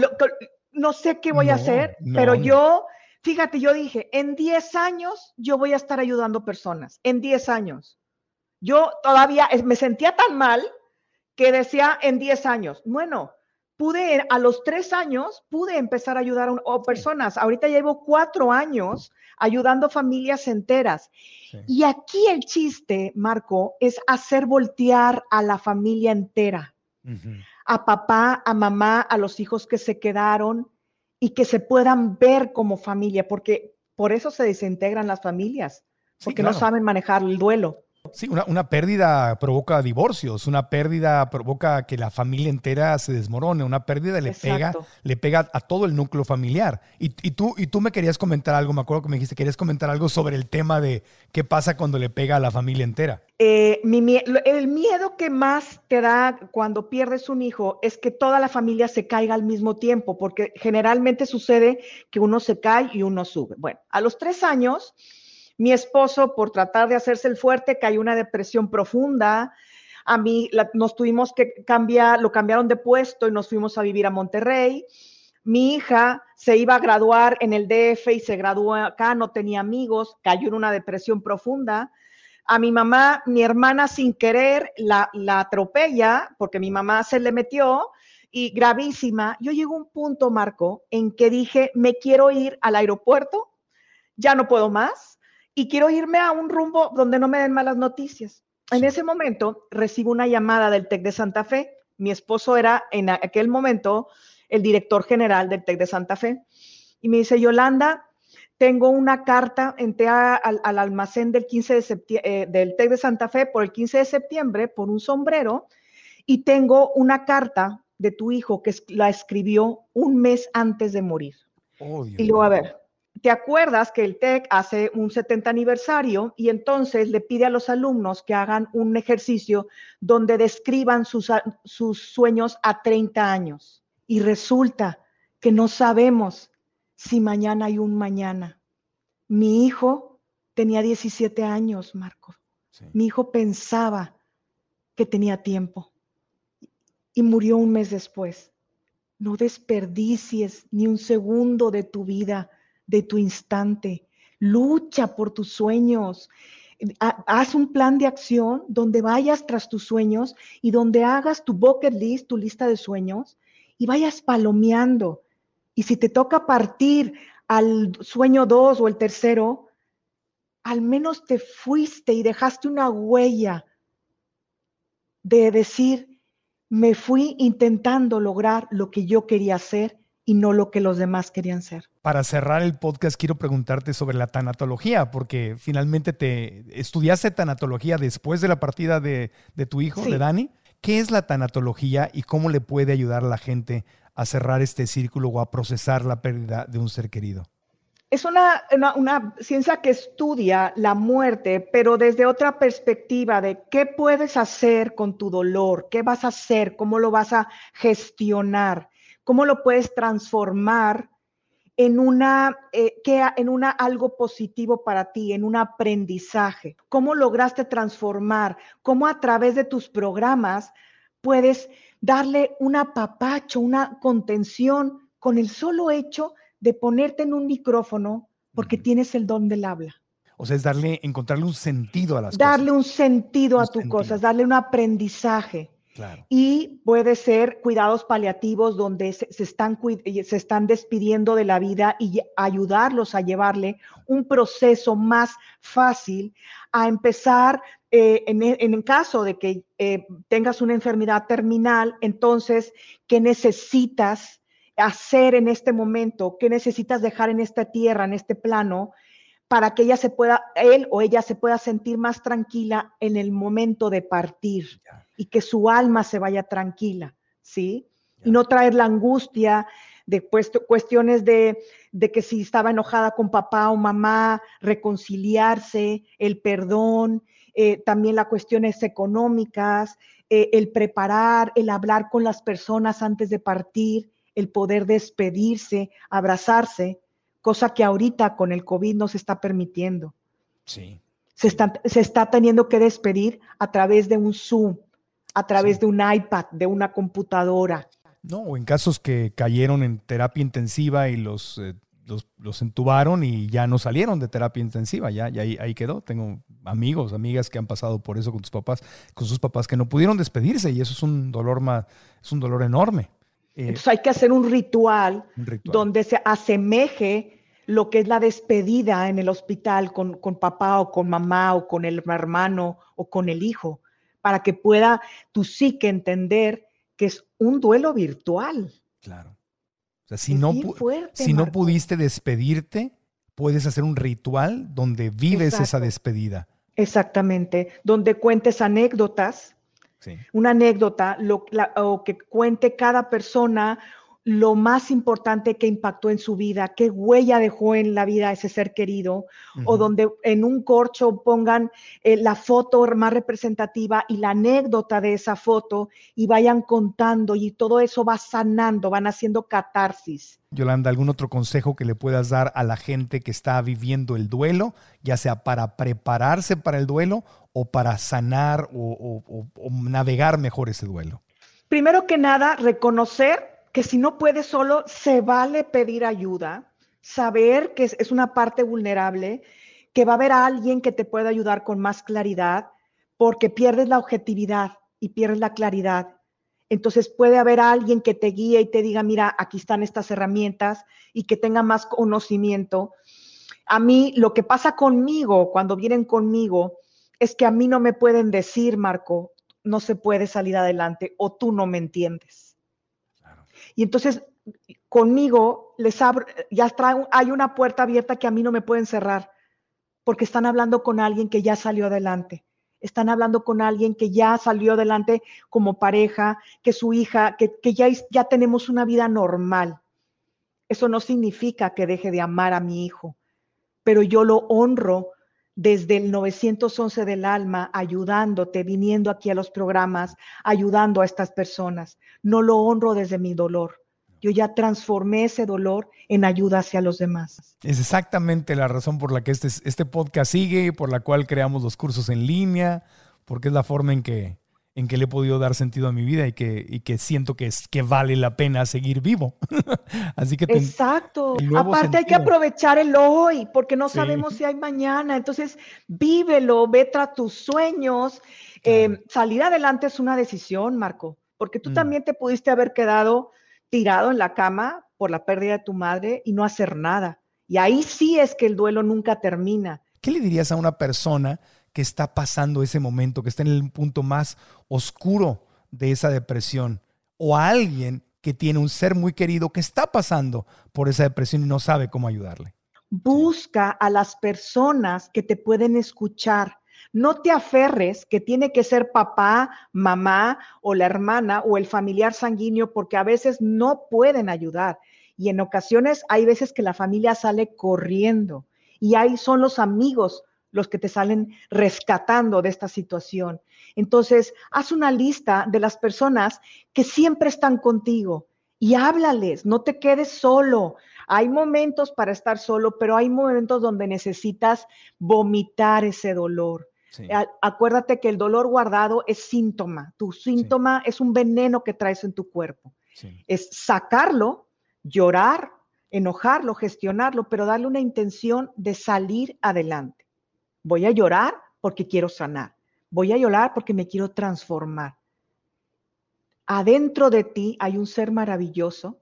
no sé qué voy a hacer, pero yo, fíjate, yo dije, en 10 años yo voy a estar ayudando personas, en 10 años. Yo todavía me sentía tan mal que decía en 10 años. Bueno, pude, a los 3 años, pude empezar a ayudar a, personas. Ahorita llevo 4 años ayudando familias enteras. Y aquí el chiste, Marco, es hacer voltear a la familia entera, a papá, a mamá, a los hijos que se quedaron y que se puedan ver como familia, porque por eso se desintegran las familias, porque no saben manejar el duelo. Sí, una, pérdida provoca divorcios, una pérdida provoca que la familia entera se desmorone, una pérdida le pega, le pega a todo el núcleo familiar. Y, tú, y tú me querías comentar algo, me acuerdo que me dijiste, querías comentar algo sobre el tema de qué pasa cuando le pega a la familia entera. Eh, el miedo que más te da cuando pierdes un hijo es que toda la familia se caiga al mismo tiempo, porque generalmente sucede que uno se cae y uno sube. Bueno, a los tres años mi esposo, por tratar de hacerse el fuerte, cayó una depresión profunda. A mí nos tuvimos que cambiar, lo cambiaron de puesto y nos fuimos a vivir a Monterrey. Mi hija se iba a graduar en el DF y se graduó acá, no tenía amigos, cayó en una depresión profunda. A mi mamá, mi hermana sin querer la, la atropella porque mi mamá se le metió y gravísima. Yo llego a un punto, Marco, en que dije, me quiero ir al aeropuerto, ya no puedo más, y quiero irme a un rumbo donde no me den malas noticias. En ese momento recibo una llamada del TEC de Santa Fe. Mi esposo era en aquel momento el director general del TEC de Santa Fe. Y me dice, Yolanda, tengo una carta, entré al, almacén del, 15 de eh, del TEC de Santa Fe por el 15 de septiembre por un sombrero y tengo una carta de tu hijo que la escribió un mes antes de morir. Oh, y luego, a ver, ¿Te acuerdas que el TEC hace un 70 aniversario y entonces le pide a los alumnos que hagan un ejercicio donde describan sus, sus sueños a 30 años? Y resulta que no sabemos si mañana hay un mañana. Mi hijo tenía 17 años, Marco. Mi hijo pensaba que tenía tiempo y murió un mes después. No desperdicies ni un segundo de tu vida de tu instante. Lucha por tus sueños. Haz un plan de acción donde vayas tras tus sueños y donde hagas tu bucket list, tu lista de sueños, y vayas palomeando. Y si te toca partir al sueño dos o el tercero, al menos te fuiste y dejaste una huella de decir, me fui intentando lograr lo que yo quería hacer y no lo que los demás querían ser. Para cerrar el podcast, quiero preguntarte sobre la tanatología, porque finalmente te estudiaste tanatología después de la partida de, tu hijo, de Dani. ¿Qué es la tanatología y cómo le puede ayudar a la gente a cerrar este círculo o a procesar la pérdida de un ser querido? Es una, una, ciencia que estudia la muerte, pero desde otra perspectiva de qué puedes hacer con tu dolor, qué vas a hacer, cómo lo vas a gestionar cómo lo puedes transformar en una, eh, que, en una algo positivo para ti, en un aprendizaje. ¿Cómo lograste transformar? ¿Cómo a través de tus programas puedes darle un apapacho, una contención con el solo hecho de ponerte en un micrófono porque tienes el don del habla? O sea, es darle, encontrarle un sentido a las cosas. Darle un sentido a tus cosas, darle un aprendizaje. Y puede ser cuidados paliativos donde se, están, se están despidiendo de la vida y ayudarlos a llevarle un proceso más fácil a empezar eh, en, el caso de que eh, tengas una enfermedad terminal, entonces, ¿qué necesitas hacer en este momento? ¿Qué necesitas dejar en esta tierra, en este plano? Para que ella se pueda, él o ella se pueda sentir más tranquila en el momento de partir y que su alma se vaya tranquila, ¿sí? Y no traer la angustia de cuestiones de, que si estaba enojada con papá o mamá, reconciliarse, el perdón, eh, también las cuestiones económicas, eh, el preparar, el hablar con las personas antes de partir, el poder despedirse, abrazarse cosa que ahorita con el COVID no se está permitiendo. Sí. Se está, se está teniendo que despedir a través de un Zoom, a través de un iPad, de una computadora. No, o en casos que cayeron en terapia intensiva y los, eh, los, entubaron y ya no salieron de terapia intensiva, ya, ya ahí, ahí, quedó. Tengo amigos, amigas que han pasado por eso con tus papás, con sus papás que no pudieron despedirse y eso es un dolor más, es un dolor enorme. Eh, Entonces hay que hacer un ritual, un ritual, donde se asemeje lo que es la despedida en el hospital con, papá o con mamá o con el hermano o con el hijo, para que pueda tu psique entender que es un duelo virtual. Claro. O sea, si, no, si no pudiste despedirte, puedes hacer un ritual donde vives esa despedida. Exactamente, donde cuentes anécdotas, una anécdota, lo, o que cuente cada persona lo más importante que impactó en su vida, qué huella dejó en la vida ese ser querido, o donde en un corcho pongan eh, la foto más representativa y la anécdota de esa foto y vayan contando y todo eso va sanando, van haciendo catarsis. Yolanda, ¿algún otro consejo que le puedas dar a la gente que está viviendo el duelo, ya sea para prepararse para el duelo o para sanar o navegar mejor ese duelo? Primero que nada, reconocer que si no puedes solo, se vale pedir ayuda, saber que es, una parte vulnerable, que va a haber alguien que te pueda ayudar con más claridad, porque pierdes la objetividad y pierdes la claridad. Entonces puede haber alguien que te guíe y te diga, mira, aquí están estas herramientas y que tenga más conocimiento. A mí, lo que pasa conmigo, cuando vienen conmigo, es que a mí no me pueden decir, Marco, no se puede salir adelante o tú no me entiendes. Y entonces conmigo les abro, ya hay una puerta abierta que a mí no me pueden cerrar, porque están hablando con alguien que ya salió adelante. Están hablando con alguien que ya salió adelante como pareja, que su hija, que, que ya, ya tenemos una vida normal. Eso no significa que deje de amar a mi hijo, pero yo lo honro desde el 911 del alma, ayudándote, viniendo aquí a los programas, ayudando a estas personas. No lo honro desde mi dolor. Yo ya transformé ese dolor en ayuda hacia los demás. Es exactamente la razón por la que este, este podcast sigue, por la cual creamos los cursos en línea, porque es la forma en que en que le he podido dar sentido a mi vida y que, y que siento que, es, que vale la pena seguir vivo. Así que... Exacto. Aparte hay que aprovechar el hoy, porque no sabemos si hay mañana. Entonces, vívelo, ve tras tus sueños. Eh, salir adelante es una decisión, Marco, porque tú mm. también te pudiste haber quedado tirado en la cama por la pérdida de tu madre y no hacer nada. Y ahí sí es que el duelo nunca termina. ¿Qué le dirías a una persona que está pasando ese momento, que está en el punto más oscuro de esa depresión? O a alguien que tiene un ser muy querido que está pasando por esa depresión y no sabe cómo ayudarle. Busca a las personas que te pueden escuchar. No te aferres que tiene que ser papá, mamá o la hermana o el familiar sanguíneo porque a veces no pueden ayudar. Y en ocasiones hay veces que la familia sale corriendo y ahí son los amigos los que te salen rescatando de esta situación. Entonces, haz una lista de las personas que siempre están contigo y háblales, no te quedes solo. Hay momentos para estar solo, pero hay momentos donde necesitas vomitar ese dolor. Acuérdate que el dolor guardado es síntoma. Tu síntoma es un veneno que traes en tu cuerpo. Es sacarlo, llorar, enojarlo, gestionarlo, pero darle una intención de salir adelante. Voy a llorar porque quiero sanar. Voy a llorar porque me quiero transformar. Adentro de ti hay un ser maravilloso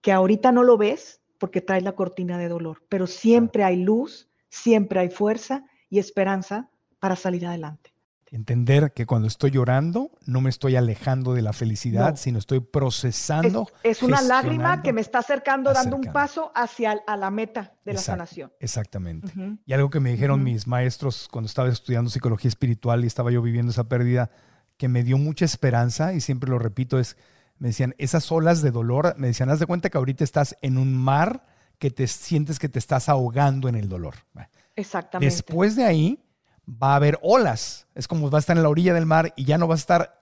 que ahorita no lo ves porque trae la cortina de dolor, pero siempre hay luz, siempre hay fuerza y esperanza para salir adelante. Entender que cuando estoy llorando no me estoy alejando de la felicidad, sino estoy procesando. Es, una lágrima que me está acercando, dando un paso hacia a la meta de la sanación. Exactamente. Y algo que me dijeron mis maestros cuando estaba estudiando psicología espiritual y estaba yo viviendo esa pérdida, que me dio mucha esperanza, y siempre lo repito, es, me decían, esas olas de dolor, me decían, haz de cuenta que ahorita estás en un mar que te sientes que te estás ahogando en el dolor. Exactamente. Después de ahí va a haber olas. Es como va a estar en la orilla del mar y ya no va a estar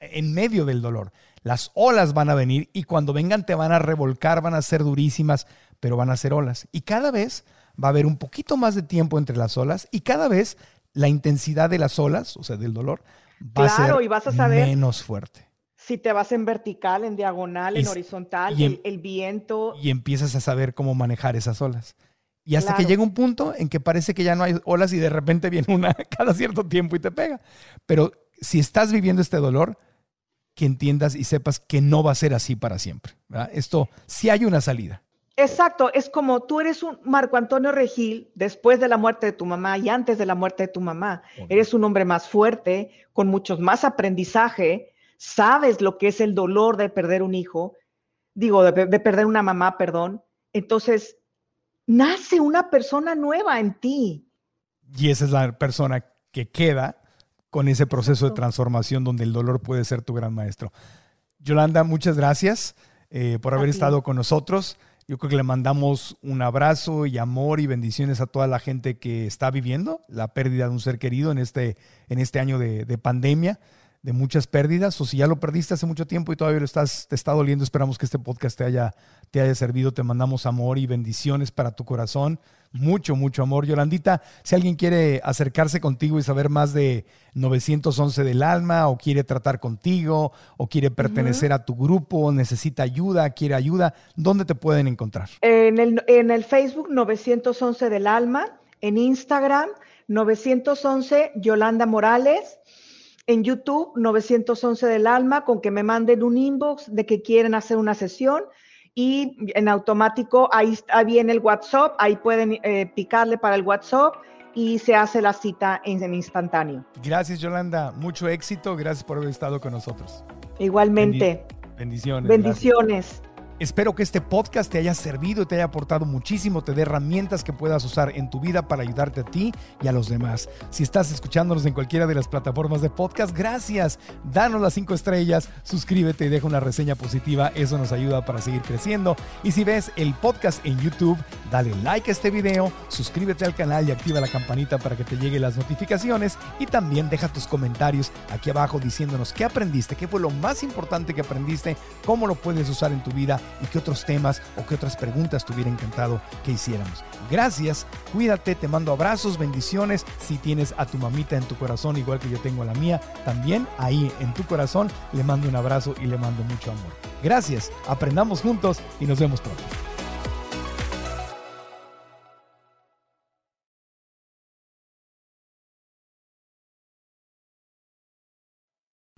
en medio del dolor. Las olas van a venir y cuando vengan te van a revolcar, van a ser durísimas, pero van a ser olas. Y cada vez va a haber un poquito más de tiempo entre las olas y cada vez la intensidad de las olas, o sea, del dolor, va a ser y vas a saber menos fuerte. Si te vas en vertical, en diagonal, en horizontal, el, el viento. Y empiezas a saber cómo manejar esas olas. Y hasta que llega un punto en que parece que ya no hay olas y de repente viene una cada cierto tiempo y te pega. Pero si estás viviendo este dolor, que entiendas y sepas que no va a ser así para siempre. Esto sí hay una salida. Exacto, es como tú eres un Marco Antonio Regil después de la muerte de tu mamá y antes de la muerte de tu mamá. Eres un hombre más fuerte, con muchos más aprendizaje, sabes lo que es el dolor de perder un hijo, digo, de perder una mamá, perdón. Entonces, nace una persona nueva en ti. Y esa es la persona que queda con ese proceso de transformación donde el dolor puede ser tu gran maestro. Yolanda, muchas gracias eh, por haber estado con nosotros. Yo creo que le mandamos un abrazo y amor y bendiciones a toda la gente que está viviendo la pérdida de un ser querido en este, en este año de, de pandemia de muchas pérdidas, o si ya lo perdiste hace mucho tiempo y todavía lo estás, te está doliendo, esperamos que este podcast te haya, te haya servido. Te mandamos amor y bendiciones para tu corazón. Mucho, mucho amor. Yolandita, si alguien quiere acercarse contigo y saber más de 911 del alma, o quiere tratar contigo, o quiere pertenecer a tu grupo, necesita ayuda, quiere ayuda, ¿dónde te pueden encontrar? En el, en el Facebook 911 del alma, en Instagram 911 Yolanda Morales en YouTube 911 del alma con que me manden un inbox de que quieren hacer una sesión y en automático ahí, viene el WhatsApp, ahí pueden eh, picarle para el WhatsApp y se hace la cita en, en, instantáneo. Gracias Yolanda, mucho éxito, gracias por haber estado con nosotros. Igualmente. bendiciones. Bendiciones. Espero que este podcast te haya servido y te haya aportado muchísimo, te dé herramientas que puedas usar en tu vida para ayudarte a ti y a los demás. Si estás escuchándonos en cualquiera de las plataformas de podcast, gracias. Danos las cinco estrellas, suscríbete y deja una reseña positiva, eso nos ayuda para seguir creciendo. Y si ves el podcast en YouTube, dale like a este video, suscríbete al canal y activa la campanita para que te lleguen las notificaciones y también deja tus comentarios aquí abajo diciéndonos qué aprendiste, qué fue lo más importante que aprendiste, cómo lo puedes usar en tu vida y qué otros temas o qué otras preguntas te hubiera encantado que hiciéramos. Gracias, cuídate, te mando abrazos, bendiciones. Si tienes a tu mamita en tu corazón, igual que yo tengo a la mía, también ahí en tu corazón le mando un abrazo y le mando mucho amor. Gracias, aprendamos juntos y nos vemos pronto.